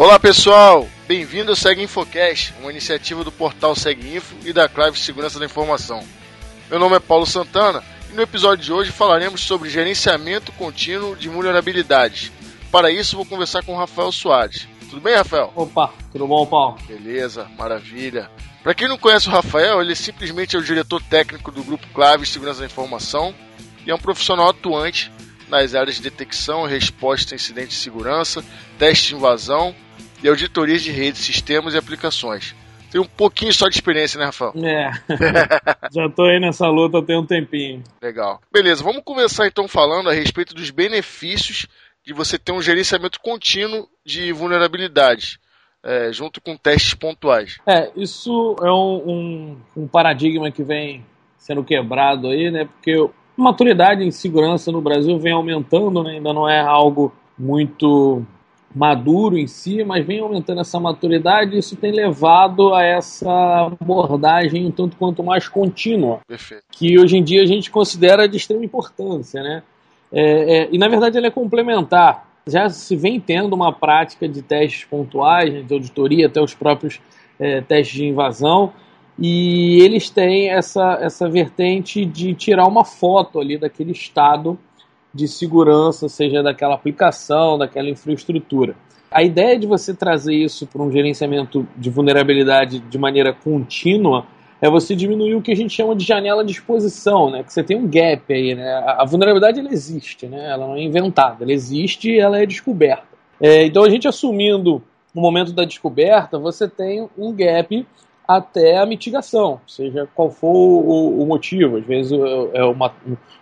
Olá pessoal, bem-vindo ao Segue Infocast, uma iniciativa do portal Segue Info e da Clive Segurança da Informação. Meu nome é Paulo Santana e no episódio de hoje falaremos sobre gerenciamento contínuo de vulnerabilidades. Para isso, vou conversar com o Rafael Soares. Tudo bem, Rafael? Opa, tudo bom, Paulo? Beleza, maravilha. Para quem não conhece o Rafael, ele simplesmente é o diretor técnico do Grupo Clave Segurança da Informação e é um profissional atuante nas áreas de detecção resposta a incidentes de segurança, teste de invasão e auditorias de redes, sistemas e aplicações. Tem um pouquinho só de experiência, né, Rafael? É. Já tô aí nessa luta tem um tempinho. Legal. Beleza, vamos começar então falando a respeito dos benefícios de você ter um gerenciamento contínuo de vulnerabilidades. É, junto com testes pontuais. É, isso é um, um, um, paradigma que vem sendo quebrado aí, né? Porque a maturidade em segurança no Brasil vem aumentando, né? ainda não é algo muito maduro em si, mas vem aumentando essa maturidade e isso tem levado a essa abordagem um tanto quanto mais contínua, Perfeito. que hoje em dia a gente considera de extrema importância, né? É, é, e na verdade ela é complementar. Já se vem tendo uma prática de testes pontuais, né, de auditoria, até os próprios é, testes de invasão, e eles têm essa, essa vertente de tirar uma foto ali daquele estado de segurança, seja daquela aplicação, daquela infraestrutura. A ideia de você trazer isso para um gerenciamento de vulnerabilidade de maneira contínua é você diminuir o que a gente chama de janela de exposição, né? Que você tem um gap aí, né? A vulnerabilidade ela existe, né? Ela não é inventada, ela existe e ela é descoberta. É, então a gente assumindo o momento da descoberta, você tem um gap até a mitigação, seja qual for o, o motivo. Às vezes é uma,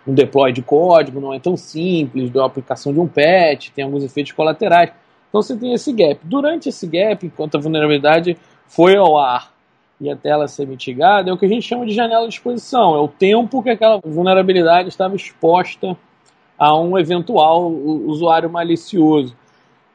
um deploy de código, não é tão simples, da aplicação de um patch, tem alguns efeitos colaterais. Então você tem esse gap. Durante esse gap, enquanto a vulnerabilidade foi ao ar e até ela ser mitigada, é o que a gente chama de janela de exposição. É o tempo que aquela vulnerabilidade estava exposta a um eventual usuário malicioso.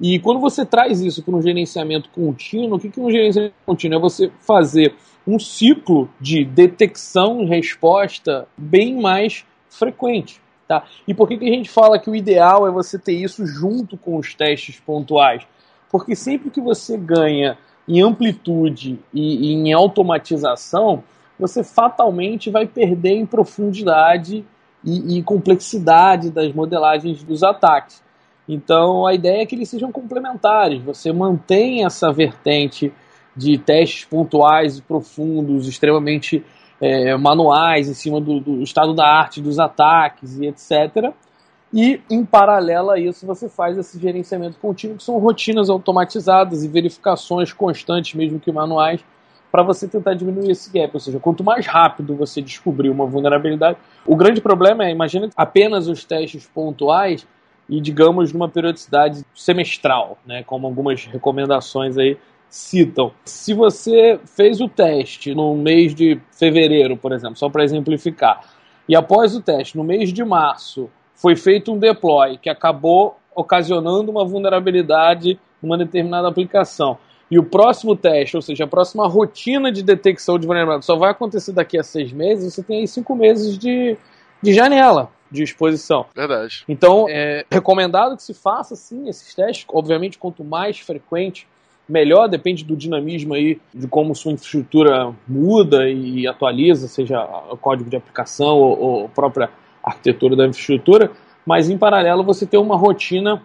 E quando você traz isso para um gerenciamento contínuo, o que é um gerenciamento contínuo? É você fazer um ciclo de detecção e resposta bem mais frequente. Tá? E por que, que a gente fala que o ideal é você ter isso junto com os testes pontuais? Porque sempre que você ganha em amplitude e, e em automatização, você fatalmente vai perder em profundidade e, e complexidade das modelagens dos ataques. Então a ideia é que eles sejam complementares. Você mantém essa vertente de testes pontuais e profundos, extremamente é, manuais, em cima do, do, estado da arte dos ataques e etc. E, em paralelo a isso, você faz esse gerenciamento contínuo, que são rotinas automatizadas e verificações constantes, mesmo que manuais, para você tentar diminuir esse gap. Ou seja, quanto mais rápido você descobrir uma vulnerabilidade. O grande problema é, imagina apenas os testes pontuais e, digamos, numa periodicidade semestral, né, como algumas recomendações aí citam. Se você fez o teste no mês de fevereiro, por exemplo, só para exemplificar, e após o teste, no mês de março, foi feito um deploy que acabou ocasionando uma vulnerabilidade numa determinada aplicação. E o próximo teste, ou seja, a próxima rotina de detecção de vulnerabilidade só vai acontecer daqui a seis meses, você tem aí cinco meses de, de janela de exposição. Verdade. Então, é recomendado que se faça sim esses testes. Obviamente, quanto mais frequente, melhor. Depende do dinamismo aí, de como sua infraestrutura muda e atualiza, seja o código de aplicação ou, ou a própria arquitetura da infraestrutura. Mas, em paralelo, você tem uma rotina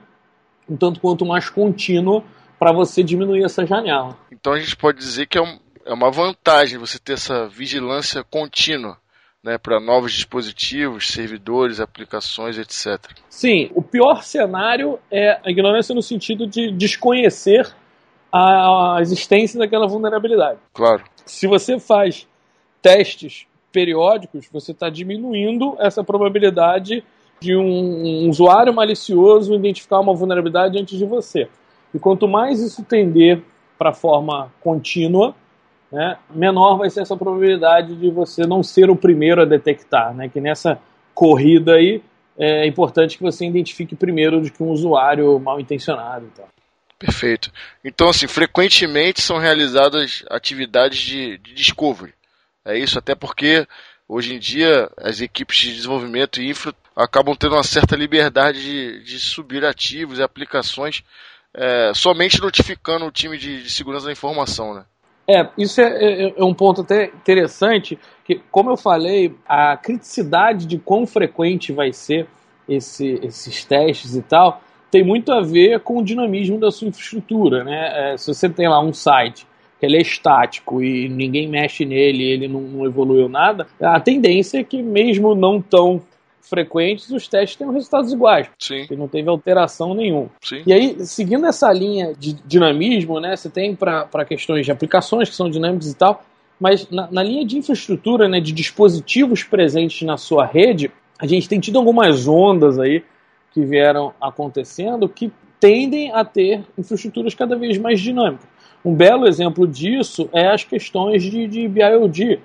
um tanto quanto mais contínua para você diminuir essa janela. Então, a gente pode dizer que é, um, é uma vantagem você ter essa vigilância contínua né, para novos dispositivos, servidores, aplicações, etc. Sim, o pior cenário é a ignorância no sentido de desconhecer a existência daquela vulnerabilidade. Claro. Se você faz testes periódicos, você está diminuindo essa probabilidade de um, um usuário malicioso identificar uma vulnerabilidade antes de você. E quanto mais isso tender para forma contínua, né, menor vai ser essa probabilidade de você não ser o primeiro a detectar. Né, que nessa corrida aí é importante que você identifique primeiro do que um usuário mal intencionado. Então. Perfeito. Então, assim, frequentemente são realizadas atividades de, de discovery. É isso, até porque hoje em dia as equipes de desenvolvimento e infra acabam tendo uma certa liberdade de, de subir ativos e aplicações é, somente notificando o time de, de, segurança da informação, né? É, isso é, é, é, um ponto até interessante, que, como eu falei, a criticidade de quão frequente vai ser esse, esses testes e tal, tem muito a ver com o dinamismo da sua infraestrutura, né? É, se você tem lá um site que ele é estático e ninguém mexe nele, ele não, não evoluiu nada, a tendência é que mesmo não tão frequentes, os testes tenham resultados iguais. Sim. Que não teve alteração nenhuma. Sim. E aí, seguindo essa linha de dinamismo, né, você tem para questões de aplicações que são dinâmicas e tal, mas na, na, linha de infraestrutura, né, de dispositivos presentes na sua rede, a gente tem tido algumas ondas aí que vieram acontecendo que tendem a ter infraestruturas cada vez mais dinâmicas. Um belo exemplo disso é as questões de, de BIOD.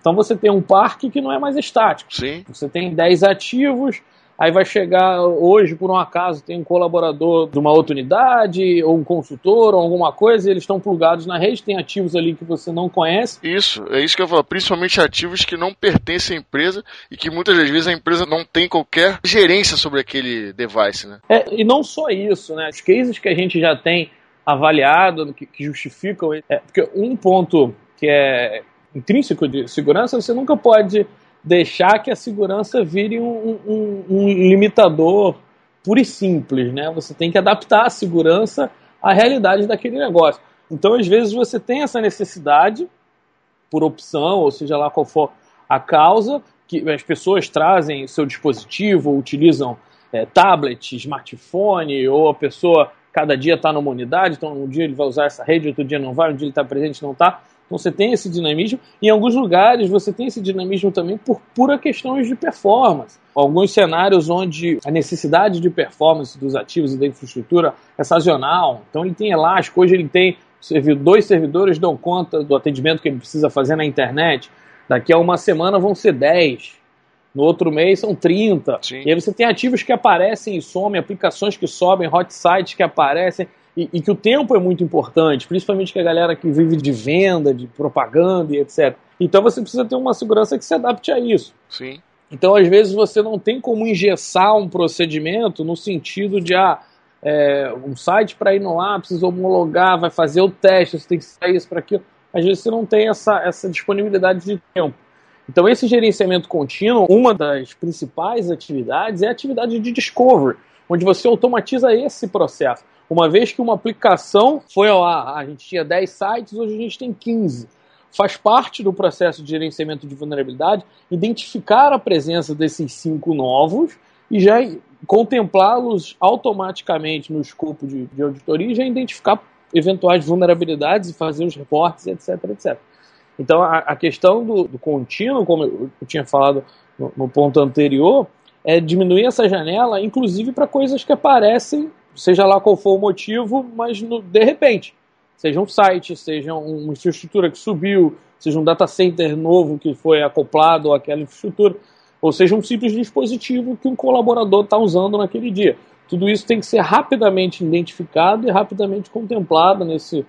Então você tem um parque que não é mais estático. Sim. Você tem 10 ativos, aí vai chegar hoje, por um acaso, tem um colaborador de uma outra unidade, ou um consultor, ou alguma coisa, e eles estão plugados na rede, tem ativos ali que você não conhece. Isso, é isso que eu falo, principalmente ativos que não pertencem à empresa e que muitas das vezes a empresa não tem qualquer gerência sobre aquele device, né? É, e não só isso, né? Os cases que a gente já tem avaliado, que, que justificam. É, porque um ponto que é intrínseco de segurança, você nunca pode deixar que a segurança vire um, um, um limitador puro e simples, né? Você tem que adaptar a segurança à realidade daquele negócio. Então, às vezes, você tem essa necessidade, por opção, ou seja lá qual for a causa, que as pessoas trazem seu dispositivo, utilizam é, tablet, smartphone, ou a pessoa cada dia está numa unidade, então um dia ele vai usar essa rede, outro dia não vai, um dia ele está presente, não está. Então você tem esse dinamismo. Em alguns lugares você tem esse dinamismo também por pura questões de performance. Alguns cenários onde a necessidade de performance dos ativos e da infraestrutura é sazonal. Então ele tem elástico, hoje ele tem dois servidores dão conta do atendimento que ele precisa fazer na internet. Daqui a uma semana vão ser 10. No outro mês são 30. Sim. E aí você tem ativos que aparecem e somem, aplicações que sobem, hot sites que aparecem. E, e, que o tempo é muito importante, principalmente que a galera que vive de venda, de propaganda e etc. Então você precisa ter uma segurança que se adapte a isso. Sim. Então, às vezes, você não tem como engessar um procedimento no sentido de ah, é, um site para ir no ar, precisa homologar, vai fazer o teste, você tem que sair isso para aquilo. Às vezes você não tem essa, essa disponibilidade de tempo. Então, esse gerenciamento contínuo, uma das principais atividades é a atividade de discovery, onde você automatiza esse processo. Uma vez que uma aplicação foi ao ar, a gente tinha 10 sites, hoje a gente tem 15. Faz parte do processo de gerenciamento de vulnerabilidade identificar a presença desses cinco novos e já contemplá-los automaticamente no escopo de, de auditoria e já identificar eventuais vulnerabilidades e fazer os reportes, etc, etc. Então, a, a questão do, do, contínuo, como eu, eu tinha falado no, no, ponto anterior, é diminuir essa janela, inclusive para coisas que aparecem, seja lá qual for o motivo, mas no, de repente. Seja um site, seja uma infraestrutura que subiu, seja um data center novo que foi acoplado àquela infraestrutura, ou seja um simples dispositivo que um colaborador está usando naquele dia. Tudo isso tem que ser rapidamente identificado e rapidamente contemplado nesse,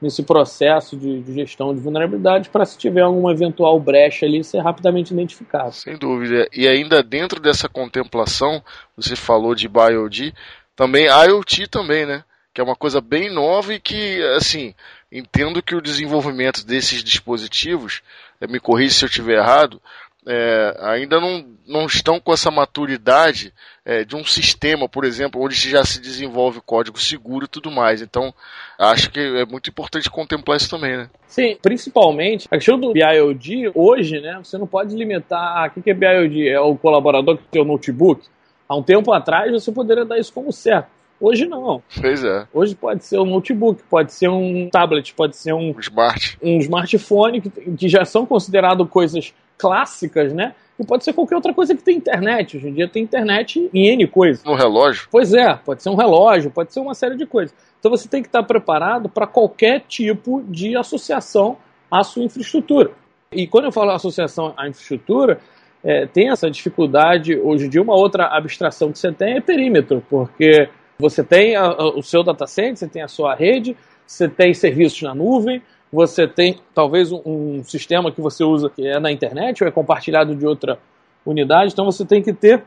nesse processo de, de gestão de vulnerabilidade para se tiver alguma eventual brecha ali ser rapidamente identificado. Sem dúvida. E ainda dentro dessa contemplação, você falou de BioD, também IoT também, né? Que é uma coisa bem nova e que, assim, entendo que o desenvolvimento desses dispositivos, eh, me corrija se eu estiver errado, é, ainda não, não estão com essa maturidade é, de um sistema, por exemplo, onde já se desenvolve código seguro e tudo mais. Então, acho que é muito importante contemplar isso também, né? Sim, principalmente a questão do BIOD, hoje, né, você não pode limitar, ah, o que é BIOD? É o colaborador que tem o notebook? Há um tempo atrás você poderia dar isso como certo. Hoje não. Pois é. Hoje pode ser um notebook, pode ser um tablet, pode ser um, Smart. um smartphone, que, que já são considerados coisas clássicas, né? E pode ser qualquer outra coisa que tem internet. Hoje em dia tem internet em N coisas. Um relógio? Pois é, pode ser um relógio, pode ser uma série de coisas. Então você tem que estar preparado para qualquer tipo de associação à sua infraestrutura. E quando eu falo associação à infraestrutura, é, tem essa dificuldade. Hoje dia, uma outra abstração que você tem é perímetro, porque você tem a, a, o seu data center, você tem a sua rede, você tem serviços na nuvem, você tem talvez um, um, sistema que você usa que é na internet ou é compartilhado de outra unidade, então você tem que ter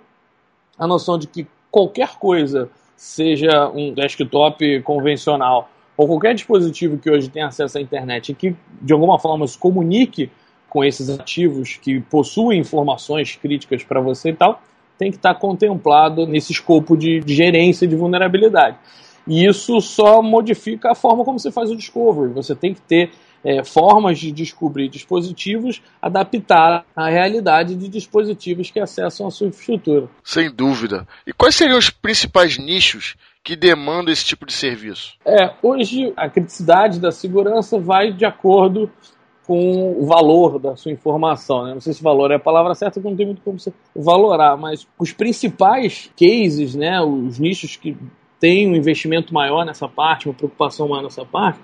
a noção de que qualquer coisa seja um desktop convencional ou qualquer dispositivo que hoje tem acesso à internet e que de alguma forma se comunique com esses ativos que possuem informações críticas para você e tal, tem que estar tá contemplado nesse escopo de, de gerência de vulnerabilidade. E isso só modifica a forma como você faz o discovery. Você tem que ter é, formas de descobrir dispositivos adaptar à realidade de dispositivos que acessam a sua infraestrutura. Sem dúvida. E quais seriam os principais nichos que demandam esse tipo de serviço? É, hoje a criticidade da segurança vai de acordo com o valor da sua informação. Né? Não sei se valor é a palavra certa, porque não tem muito como você valorar, mas os principais cases, né, os nichos que têm um investimento maior nessa parte, uma preocupação maior nessa parte,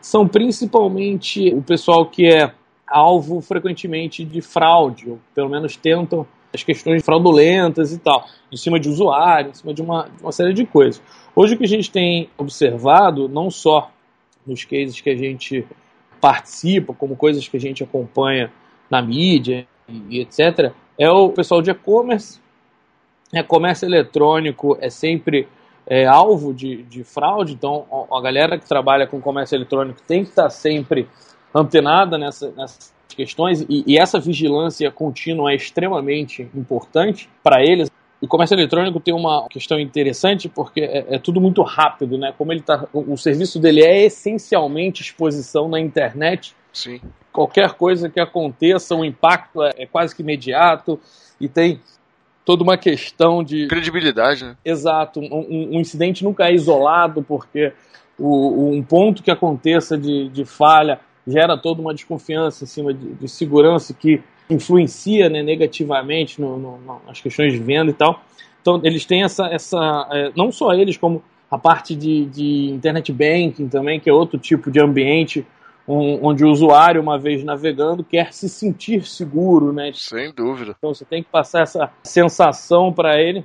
são principalmente o pessoal que é alvo frequentemente de fraude, ou pelo menos tentam as questões fraudulentas e tal, em cima de usuário, em cima de uma, uma série de coisas. Hoje o que a gente tem observado, não só nos cases que a gente participa, como coisas que a gente acompanha na mídia e, etc., é o pessoal de e-commerce. É, comércio eletrônico é sempre é, alvo de, de fraude, então a galera que trabalha com comércio eletrônico tem que estar sempre antenada nessa, nessas questões e, e essa vigilância contínua é extremamente importante para eles. O comércio eletrônico tem uma questão interessante porque é, é, tudo muito rápido, né? Como ele tá, o serviço dele é essencialmente exposição na internet. Sim. Qualquer coisa que aconteça, o impacto é, é quase que imediato e tem toda uma questão de. Credibilidade, né? Exato. Um, um incidente nunca é isolado, porque o, um ponto que aconteça de, de falha gera toda uma desconfiança em cima de, de segurança que influencia né, negativamente no, no, nas questões de venda e tal. Então, eles têm essa. essa é, não só eles, como a parte de, de internet banking também, que é outro tipo de ambiente onde o usuário, uma vez navegando, quer se sentir seguro, né? Sem dúvida. Então você tem que passar essa sensação para ele.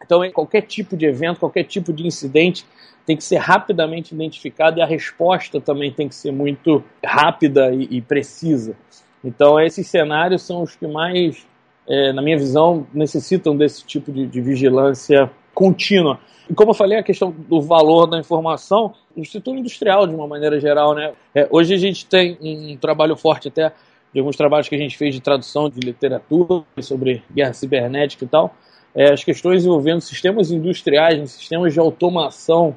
Então, qualquer tipo de evento, qualquer tipo de incidente tem que ser rapidamente identificado e a resposta também tem que ser muito rápida e, e precisa. Então, esses cenários são os que mais, é, na minha visão, necessitam desse tipo de, de vigilância contínua. E como eu falei, a questão do valor da informação, no setor industrial, de uma maneira geral, né? É, hoje a gente tem um trabalho forte até de alguns trabalhos que a gente fez de tradução de literatura sobre guerra cibernética e tal, é, as questões envolvendo sistemas industriais, sistemas de automação,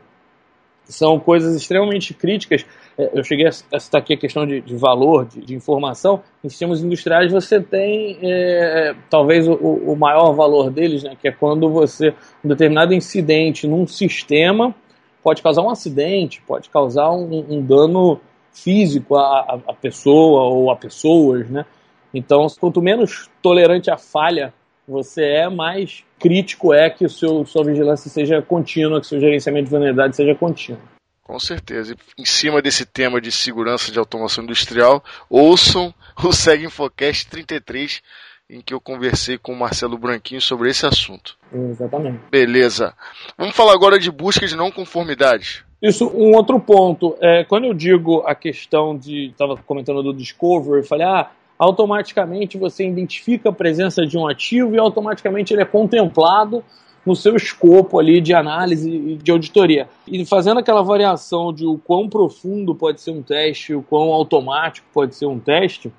são coisas extremamente críticas é, eu cheguei a citar aqui a questão de, de valor, de, de, informação. Em sistemas industriais você tem é, talvez o, o, maior valor deles, né, que é quando você, um determinado incidente num sistema pode causar um acidente, pode causar um, um dano físico à, à, pessoa ou a pessoas, né? Então, quanto menos tolerante à falha você é, mais crítico é que o seu, sua vigilância seja contínua, que o seu gerenciamento de vulnerabilidade seja contínuo. Com certeza. E em cima desse tema de segurança de automação industrial, ouçam o Segue Infocast 33, em que eu conversei com o Marcelo Branquinho sobre esse assunto. Exatamente. Beleza. Vamos falar agora de busca de não conformidade. Isso, um outro ponto. É, quando eu digo a questão de. Estava comentando do Discovery, falei, ah, automaticamente você identifica a presença de um ativo e automaticamente ele é contemplado no seu escopo ali de análise e de auditoria. E fazendo aquela variação de o quão profundo pode ser um teste, o quão automático pode ser um teste,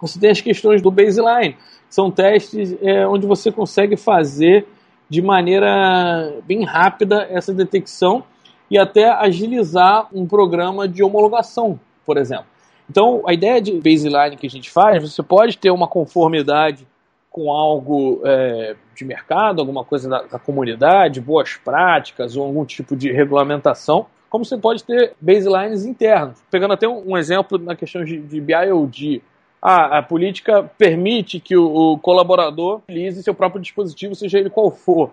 você tem as questões do baseline. São testes é, onde você consegue fazer de maneira bem rápida essa detecção e até agilizar um programa de homologação, por exemplo. Então, a ideia de baseline que a gente faz, você pode ter uma conformidade com algo é, de mercado, alguma coisa da, da, comunidade, boas práticas ou algum tipo de regulamentação, como você pode ter baselines internos. Pegando até um, um exemplo na questão de, de BIOD. Ah, a política permite que o, o colaborador utilize seu próprio dispositivo, seja ele qual for.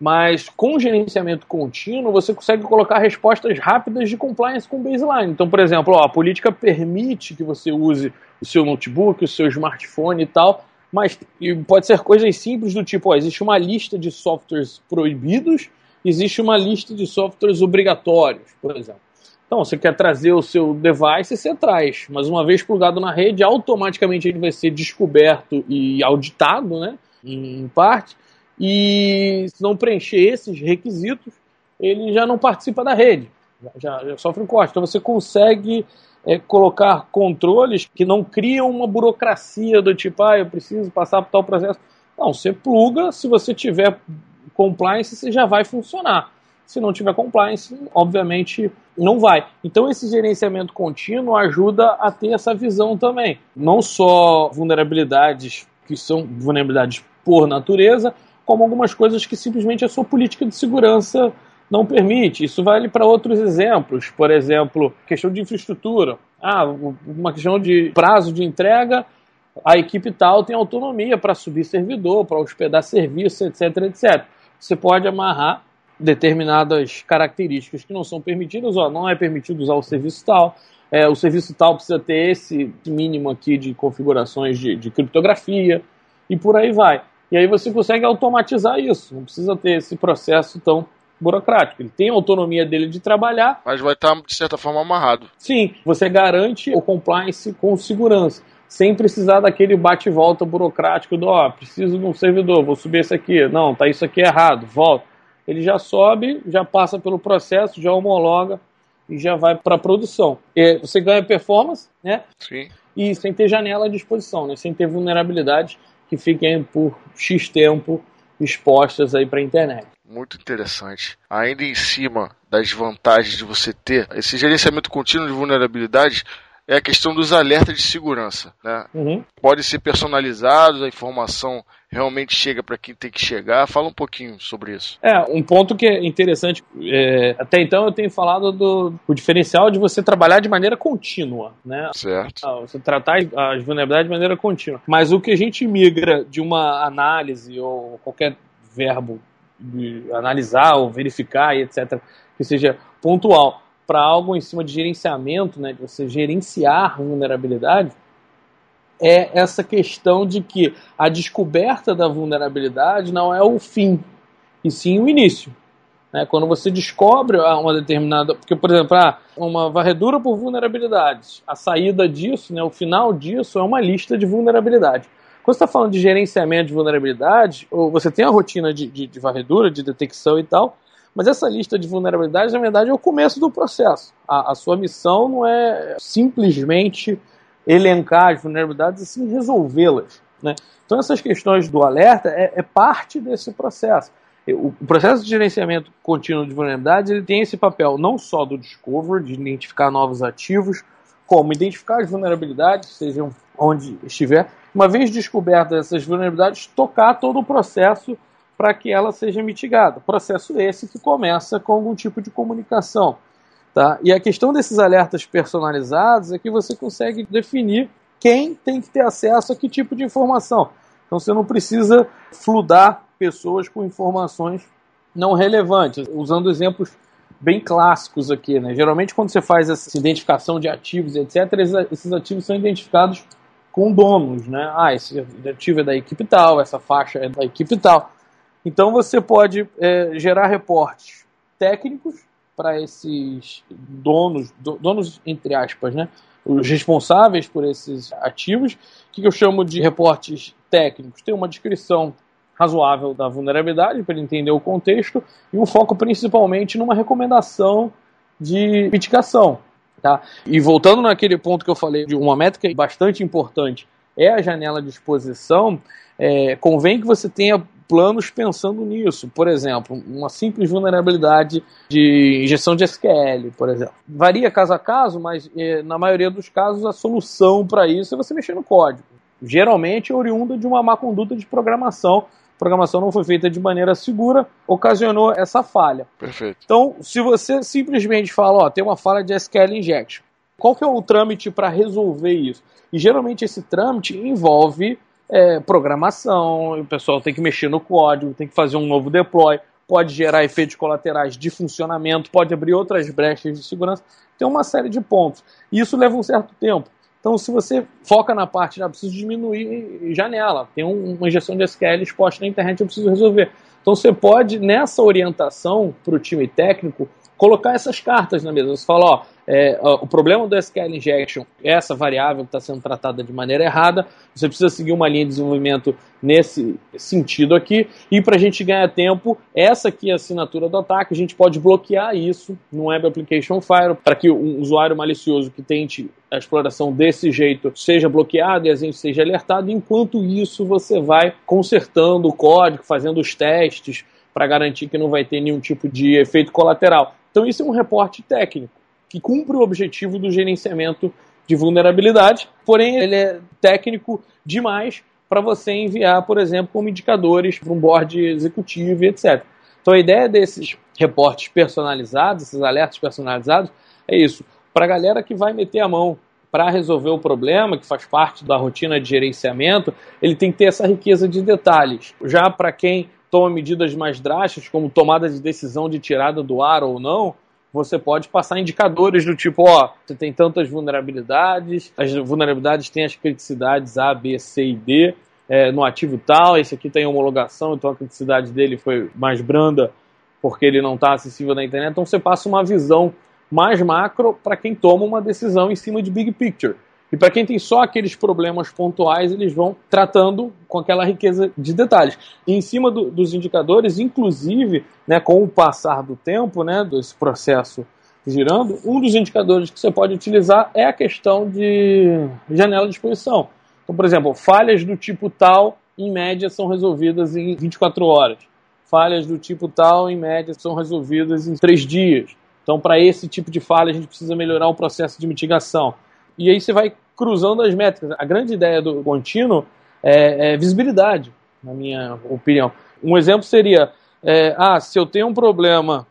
Mas com gerenciamento contínuo, você consegue colocar respostas rápidas de compliance com baseline. Então, por exemplo, ó, a política permite que você use o seu notebook, o seu smartphone e tal, mas pode ser coisas simples do tipo, ó, existe uma lista de softwares proibidos, existe uma lista de softwares obrigatórios, por exemplo. Então, você quer trazer o seu device, você traz, mas uma vez plugado na rede, automaticamente ele vai ser descoberto e auditado, né, em parte, e se não preencher esses requisitos, ele já não participa da rede, já, já sofre um corte. Então você consegue é, colocar controles que não criam uma burocracia do tipo, ah, eu preciso passar por tal processo. Não, você pluga, se você tiver compliance, você já vai funcionar. Se não tiver compliance, obviamente não vai. Então esse gerenciamento contínuo ajuda a ter essa visão também. Não só vulnerabilidades que são vulnerabilidades por natureza, como algumas coisas que simplesmente a sua política de segurança não permite. Isso vale para outros exemplos. Por exemplo, questão de infraestrutura. Ah, uma questão de prazo de entrega, a equipe tal tem autonomia para subir servidor, para hospedar serviço, etc, etc. Você pode amarrar determinadas características que não são permitidas, ó, não é permitido usar o serviço tal, é, o serviço tal precisa ter esse mínimo aqui de configurações de, de criptografia e por aí vai. E aí você consegue automatizar isso, não precisa ter esse processo tão burocrático. Ele tem a autonomia dele de trabalhar. Mas vai estar, de certa forma, amarrado. Sim, você garante o compliance com segurança, sem precisar daquele bate-volta burocrático do, ó, preciso de um servidor, vou subir esse aqui. Não, tá isso aqui errado, volta ele já sobe, já passa pelo processo, já homologa e já vai para a produção. E você ganha performance, né? Sim. E sem ter janela à disposição, né? Sem ter vulnerabilidades que fiquem por X tempo expostas aí para a internet. Muito interessante. Ainda em cima das vantagens de você ter esse gerenciamento contínuo de vulnerabilidades, é a questão dos alertas de segurança. Né? Uhum. Pode ser personalizados, a informação realmente chega para quem tem que chegar. Fala um pouquinho sobre isso. É, um ponto que é interessante. É, até então eu tenho falado do o diferencial de você trabalhar de maneira contínua. Né? Certo. Ah, você tratar as vulnerabilidades de maneira contínua. Mas o que a gente migra de uma análise ou qualquer verbo de analisar ou verificar e etc., que seja pontual para algo em cima de gerenciamento, né, de você gerenciar vulnerabilidade, é essa questão de que a descoberta da vulnerabilidade não é o fim, e sim o início. Né? Quando você descobre uma determinada. Porque, por exemplo, ah, uma varredura por vulnerabilidades, a saída disso, né, o final disso é uma lista de vulnerabilidades. Quando você está falando de gerenciamento de vulnerabilidade, ou você tem a rotina de, de, de varredura, de detecção e tal, mas essa lista de vulnerabilidades, na verdade, é o começo do processo. A, a sua missão não é simplesmente elencar as vulnerabilidades e sim resolvê-las. Né? Então, essas questões do alerta é, é parte desse processo. O, processo de gerenciamento contínuo de vulnerabilidades ele tem esse papel não só do discover, de identificar novos ativos, como identificar as vulnerabilidades, sejam onde estiver. Uma vez descobertas essas vulnerabilidades, tocar todo o processo para que ela seja mitigada. Processo esse que começa com algum tipo de comunicação. Tá? E a questão desses alertas personalizados é que você consegue definir quem tem que ter acesso a que tipo de informação. Então você não precisa fludar pessoas com informações não relevantes, usando exemplos bem clássicos aqui. Né? Geralmente, quando você faz essa identificação de ativos, etc., esses ativos são identificados com donos. Né? Ah, esse ativo é da equipe tal, essa faixa é da equipe tal. Então você pode é, gerar reportes técnicos para esses donos, donos entre aspas, né? Os responsáveis por esses ativos, que eu chamo de reportes técnicos. Tem uma descrição razoável da vulnerabilidade para entender o contexto e um foco principalmente numa recomendação de mitigação. Tá? E voltando naquele ponto que eu falei de uma métrica bastante importante é a janela de exposição, é, convém que você tenha planos pensando nisso. Por exemplo, uma simples vulnerabilidade de injeção de SQL, por exemplo. Varia caso a caso, mas eh, na maioria dos casos a solução para isso é você mexer no código. Geralmente é oriunda de uma má conduta de programação. A programação não foi feita de maneira segura, ocasionou essa falha. Perfeito. Então, se você simplesmente fala, ó, tem uma falha de SQL injection, qual que é o trâmite para resolver isso? E geralmente esse trâmite envolve é, programação, o pessoal tem que mexer no código, tem que fazer um novo deploy, pode gerar efeitos colaterais de funcionamento, pode abrir outras brechas de segurança, tem uma série de pontos. E isso leva um certo tempo. Então, se você foca na parte, já preciso diminuir janela, tem uma injeção de SQL exposta na internet, eu preciso resolver. Então, você pode, nessa orientação para o time técnico, colocar essas cartas na mesa. Você fala, ó, é, o problema do SQL Injection, essa variável que está sendo tratada de maneira errada, você precisa seguir uma linha de desenvolvimento nesse sentido aqui, e para a gente ganhar tempo, essa aqui é a assinatura do ataque, a gente pode bloquear isso no Web Application Firewall, para que um usuário malicioso que tente a exploração desse jeito seja bloqueado e a gente seja alertado, enquanto isso você vai consertando o código, fazendo os testes, para garantir que não vai ter nenhum tipo de efeito colateral. Então isso é um reporte técnico que cumpre o objetivo do gerenciamento de vulnerabilidade, porém ele é técnico demais para você enviar, por exemplo, como indicadores para um board executivo e etc. Então a ideia desses reportes personalizados, esses alertas personalizados, é isso. Para a galera que vai meter a mão para resolver o problema, que faz parte da rotina de gerenciamento, ele tem que ter essa riqueza de detalhes. Já para quem toma medidas mais drásticas, como tomada de decisão de tirada do ar ou não, você pode passar indicadores do tipo, ó, você tem tantas vulnerabilidades, as vulnerabilidades têm as criticidades A, B, C e D é, no ativo tal, esse aqui tem homologação, então a criticidade dele foi mais branda porque ele não está acessível na internet. Então você passa uma visão mais macro para quem toma uma decisão em cima de big picture. E para quem tem só aqueles problemas pontuais, eles vão tratando com aquela riqueza de detalhes. E em cima do, dos indicadores, inclusive, né, com o passar do tempo, né, desse processo girando, um dos indicadores que você pode utilizar é a questão de janela de exposição. Então, por exemplo, falhas do tipo tal, em média, são resolvidas em 24 horas. Falhas do tipo tal, em média, são resolvidas em 3 dias. Então, para esse tipo de falha, a gente precisa melhorar o processo de mitigação. E aí você vai cruzando as métricas. A grande ideia do contínuo é, é visibilidade, na minha opinião. Um exemplo seria, é, ah, se eu tenho um problema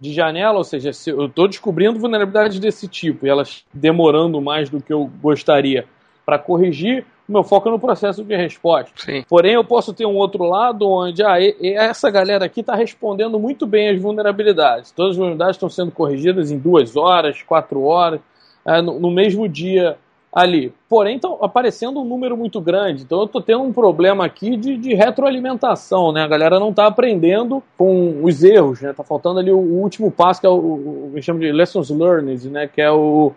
de janela, ou seja, se eu estou descobrindo vulnerabilidades desse tipo e elas demorando mais do que eu gostaria para corrigir, o meu foco é no processo de resposta. Sim. Porém, eu posso ter um outro lado onde ah, essa galera aqui está respondendo muito bem às vulnerabilidades. Todas as vulnerabilidades estão sendo corrigidas em duas horas, quatro horas, é, no, no mesmo dia ali. Porém, está aparecendo um número muito grande. Então, eu estou tendo um problema aqui de, de, retroalimentação, né? A galera não está aprendendo com os erros, né? Tá faltando ali o, o último passo, que é o, o chamo de lessons learned, né? Que é o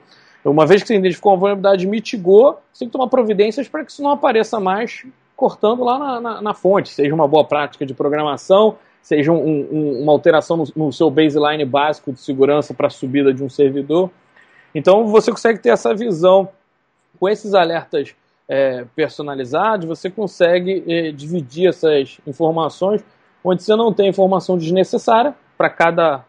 uma vez que você identificou uma vulnerabilidade mitigou, você tem que tomar providências para que isso não apareça mais cortando lá na, na, na fonte, seja uma boa prática de programação, seja um, um, uma alteração no, no seu baseline básico de segurança para a subida de um servidor. Então você consegue ter essa visão com esses alertas é, personalizados, você consegue é, dividir essas informações onde você não tem informação desnecessária, para cada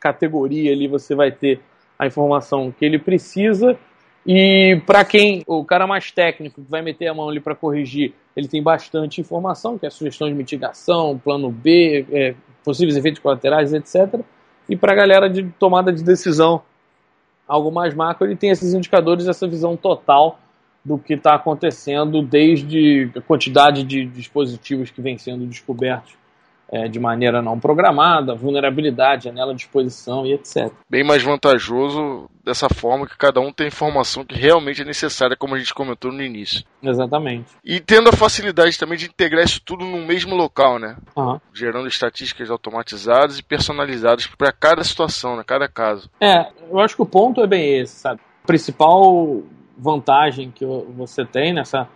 categoria ali você vai ter a informação que ele precisa. E para quem, o cara mais técnico que vai meter a mão ali para corrigir, ele tem bastante informação, que é sugestão de mitigação, plano B, é, possíveis efeitos colaterais, etc. E para a galera de tomada de decisão, algo mais macro, ele tem esses indicadores, essa visão total do que está acontecendo, desde a quantidade de dispositivos que vem sendo descobertos é, de maneira não programada, vulnerabilidade, janela de exposição e etc. Bem mais vantajoso dessa forma que cada um tem a informação que realmente é necessária, como a gente comentou no início. Exatamente. E tendo a facilidade também de integrar isso tudo no mesmo local, né? Uhum. Gerando estatísticas automatizadas e personalizadas para cada situação, né? cada caso. É, eu acho que o ponto é bem esse, sabe? A principal vantagem que você tem nessa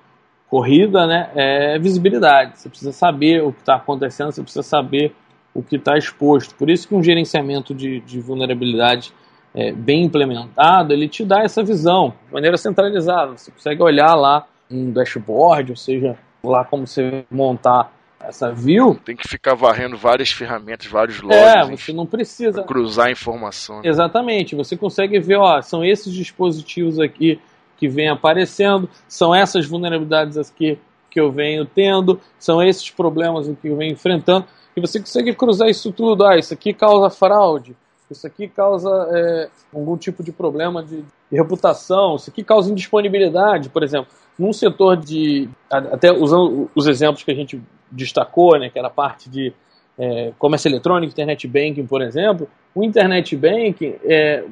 corrida, né, é visibilidade. Você precisa saber o que está acontecendo, você precisa saber o que está exposto. Por isso que um gerenciamento de, de vulnerabilidade é, bem implementado, ele te dá essa visão de maneira centralizada. Você consegue olhar lá um dashboard, ou seja, lá como você montar essa view. Tem que ficar varrendo várias ferramentas, vários logs. É, você não precisa. Cruzar informação. Né? Exatamente. Você consegue ver, ó, são esses dispositivos aqui que vem aparecendo, são essas vulnerabilidades aqui que eu venho tendo, são esses problemas que eu venho enfrentando, e você consegue cruzar isso tudo. Ah, isso aqui causa fraude, isso aqui causa é, algum tipo de problema de, de, reputação, isso aqui causa indisponibilidade, por exemplo. Num setor de. Até usando os exemplos que a gente destacou, né, que era a parte de é, comércio eletrônico, internet banking, por exemplo, o internet banking, é,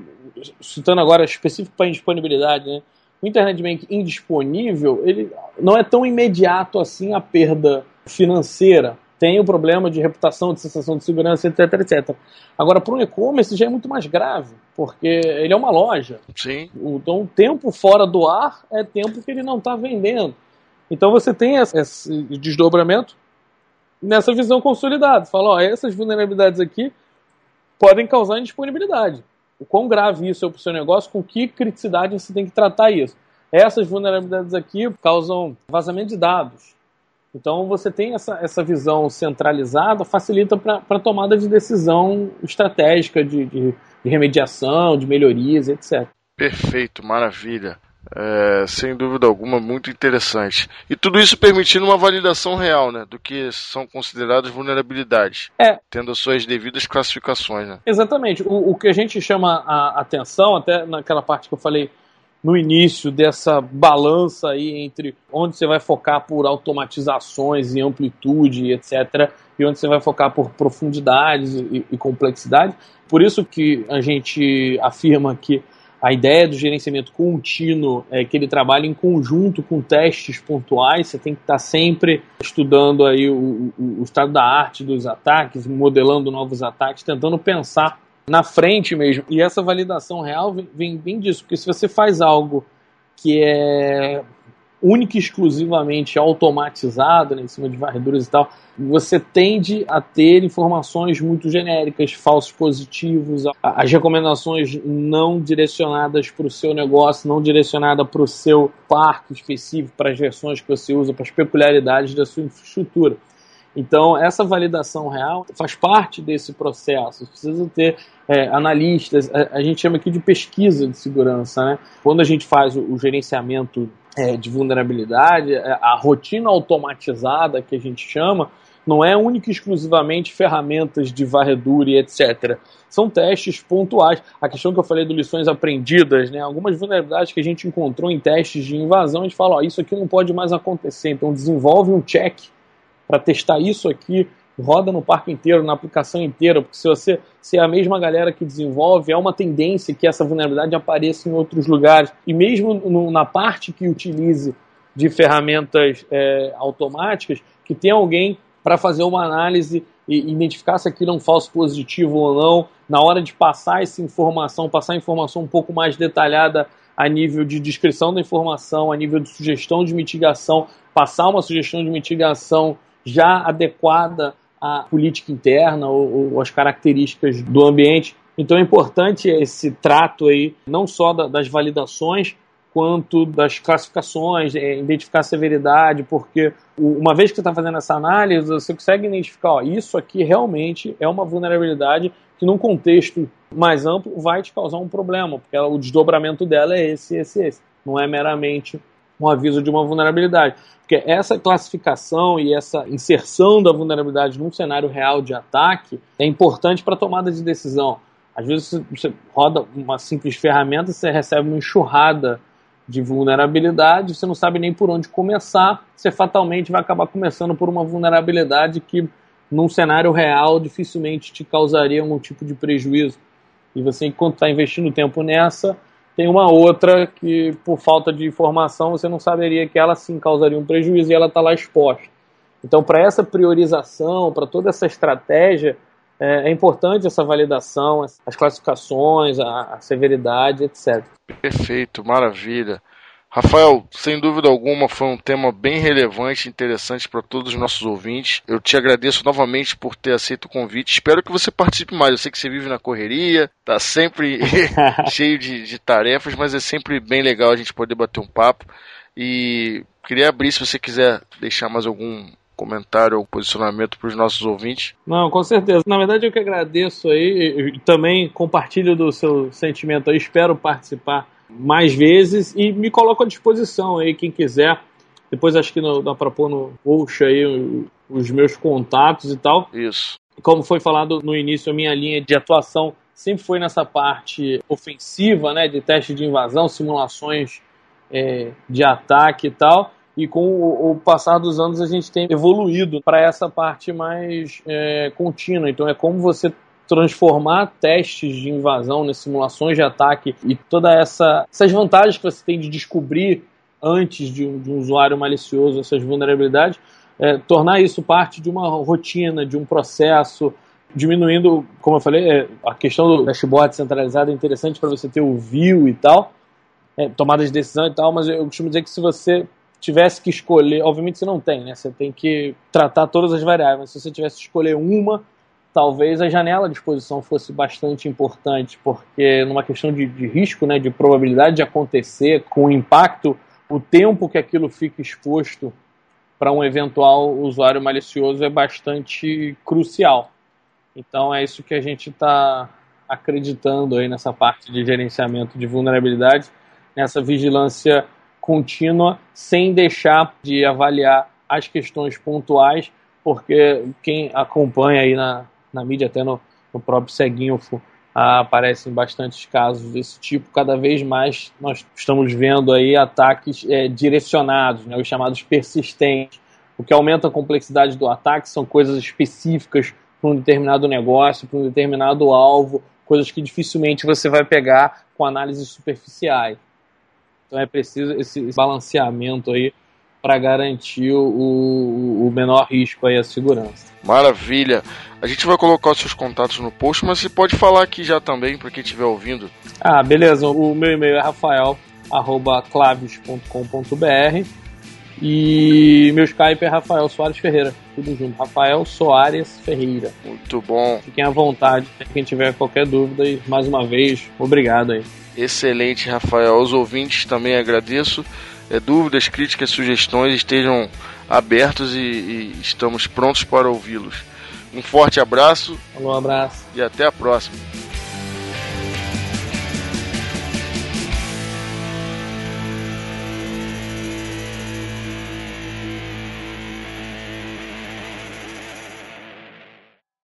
citando agora específico para indisponibilidade, né, o Internet Bank indisponível, ele não é tão imediato assim a perda financeira, tem o problema de reputação, de sensação de segurança, etc, etc. Agora, para o e-commerce já é muito mais grave, porque ele é uma loja. Sim. Então, o tempo fora do ar é tempo que ele não está vendendo. Então, você tem esse desdobramento nessa visão consolidada. Fala, ó, essas vulnerabilidades aqui podem causar indisponibilidade. O quão grave isso é para o seu negócio, com que criticidade você tem que tratar isso. Essas vulnerabilidades aqui causam vazamento de dados. Então você tem essa, essa visão centralizada, facilita para a tomada de decisão estratégica de, de, de remediação, de melhorias, etc. Perfeito, maravilha. É, sem dúvida alguma, muito interessante. E tudo isso permitindo uma validação real né, do que são consideradas vulnerabilidades, é. tendo as suas devidas classificações. Né? Exatamente. O, o que a gente chama a atenção, até naquela parte que eu falei no início dessa balança aí entre onde você vai focar por automatizações e amplitude, etc., e onde você vai focar por profundidades e, e complexidade. Por isso que a gente afirma que a ideia do gerenciamento contínuo é que ele trabalha em conjunto com testes pontuais. Você tem que estar sempre estudando aí o, o, o estado da arte dos ataques, modelando novos ataques, tentando pensar na frente mesmo. E essa validação real vem, vem disso, porque se você faz algo que é única e exclusivamente automatizado, né, em cima de varreduras e tal, você tende a ter informações muito genéricas, falsos positivos, as recomendações não direcionadas para o seu negócio, não direcionada para o seu parque específico, para as versões que você usa, para as peculiaridades da sua infraestrutura. Então, essa validação real faz parte desse processo. Precisa ter é, analistas, a, a, gente chama aqui de pesquisa de segurança. Né? Quando a gente faz o, o gerenciamento é, de vulnerabilidade, é, a rotina automatizada que a gente chama, não é única e exclusivamente ferramentas de varredura e etc. São testes pontuais. A questão que eu falei de lições aprendidas, né? algumas vulnerabilidades que a gente encontrou em testes de invasão, a gente fala, ó, isso aqui não pode mais acontecer, então desenvolve um check para testar isso aqui, roda no parque inteiro, na aplicação inteira, porque se você se é a mesma galera que desenvolve, é uma tendência que essa vulnerabilidade apareça em outros lugares. E mesmo no, na parte que utilize de ferramentas é, automáticas, que tem alguém para fazer uma análise e identificar se aquilo é um falso positivo ou não, na hora de passar essa informação, passar a informação um pouco mais detalhada a nível de descrição da informação, a nível de sugestão de mitigação, passar uma sugestão de mitigação já adequada à política interna ou, ou às características do ambiente. Então é importante esse trato aí, não só da, das validações, quanto das classificações, é, identificar a severidade, porque uma vez que você está fazendo essa análise, você consegue identificar, ó, isso aqui realmente é uma vulnerabilidade que num contexto mais amplo vai te causar um problema, porque o desdobramento dela é esse, esse, esse. Não é meramente um aviso de uma vulnerabilidade. Porque essa classificação e essa inserção da vulnerabilidade num cenário real de ataque é importante para a tomada de decisão. Às vezes você roda uma simples ferramenta, você recebe uma enxurrada de vulnerabilidade, você não sabe nem por onde começar, você fatalmente vai acabar começando por uma vulnerabilidade que num cenário real dificilmente te causaria algum tipo de prejuízo. E você, enquanto está investindo tempo nessa, tem uma outra que, por falta de informação, você não saberia que ela sim causaria um prejuízo e ela está lá exposta. Então, para essa priorização, para toda essa estratégia, é, é, importante essa validação, as classificações, a, a severidade, etc. Perfeito, maravilha. Rafael, sem dúvida alguma, foi um tema bem relevante e interessante para todos os nossos ouvintes. Eu te agradeço novamente por ter aceito o convite. Espero que você participe mais. Eu sei que você vive na correria, está sempre cheio de, de tarefas, mas é sempre bem legal a gente poder bater um papo. E queria abrir se você quiser deixar mais algum comentário ou posicionamento para os nossos ouvintes? Não, com certeza. Na verdade, eu que agradeço aí, e também compartilho do seu sentimento aí, espero participar mais vezes e me coloco à disposição aí, quem quiser. Depois acho que no, dá para pôr no post aí os meus contatos e tal. Isso. Como foi falado no início, a minha linha de atuação sempre foi nessa parte ofensiva, né, de teste de invasão, simulações é, de ataque e tal. E com o, o, passar dos anos a gente tem evoluído para essa parte mais é, contínua. Então é como você transformar testes de invasão nas simulações de ataque e toda essa essas vantagens que você tem de descobrir antes de um, de um usuário malicioso essas vulnerabilidades é, tornar isso parte de uma rotina, de um processo, diminuindo, como eu falei, é, a questão do dashboard centralizado é interessante para você ter o view e tal, é, tomada de decisão e tal, mas eu costumo dizer que se você tivesse que escolher, obviamente você não tem, né? Você tem que tratar todas as variáveis, se você tivesse que escolher uma, talvez a janela de exposição fosse bastante importante, porque numa questão de, de risco, né, de probabilidade de acontecer, com impacto, o tempo que aquilo fica exposto para um eventual usuário malicioso é bastante crucial. Então é isso que a gente está acreditando aí nessa parte de gerenciamento de vulnerabilidades, nessa vigilância contínua, sem deixar de avaliar as questões pontuais, porque quem acompanha aí na, na mídia, até no, no próprio Seguinfo, ah, aparecem bastantes casos desse tipo. Cada vez mais nós estamos vendo aí ataques é, direcionados, né, os chamados persistentes. O que aumenta a complexidade do ataque são coisas específicas para um determinado negócio, para um determinado alvo, coisas que dificilmente você vai pegar com análises superficiais. Então é preciso esse balanceamento aí para garantir o, o, menor risco aí à segurança. Maravilha. A gente vai colocar os seus contatos no post, mas você pode falar aqui já também para quem estiver ouvindo. Ah, beleza. O meu e-mail é rafael@claves.com.br e meu Skype é Rafael Soares Ferreira. Tudo junto. Rafael Soares Ferreira. Muito bom. Fiquem à vontade, quem tiver qualquer dúvida. E mais uma vez, obrigado aí. Excelente, Rafael. Aos ouvintes também agradeço. É, dúvidas, críticas, sugestões estejam abertos e, e estamos prontos para ouvi-los. Um forte abraço. Um abraço. E até a próxima.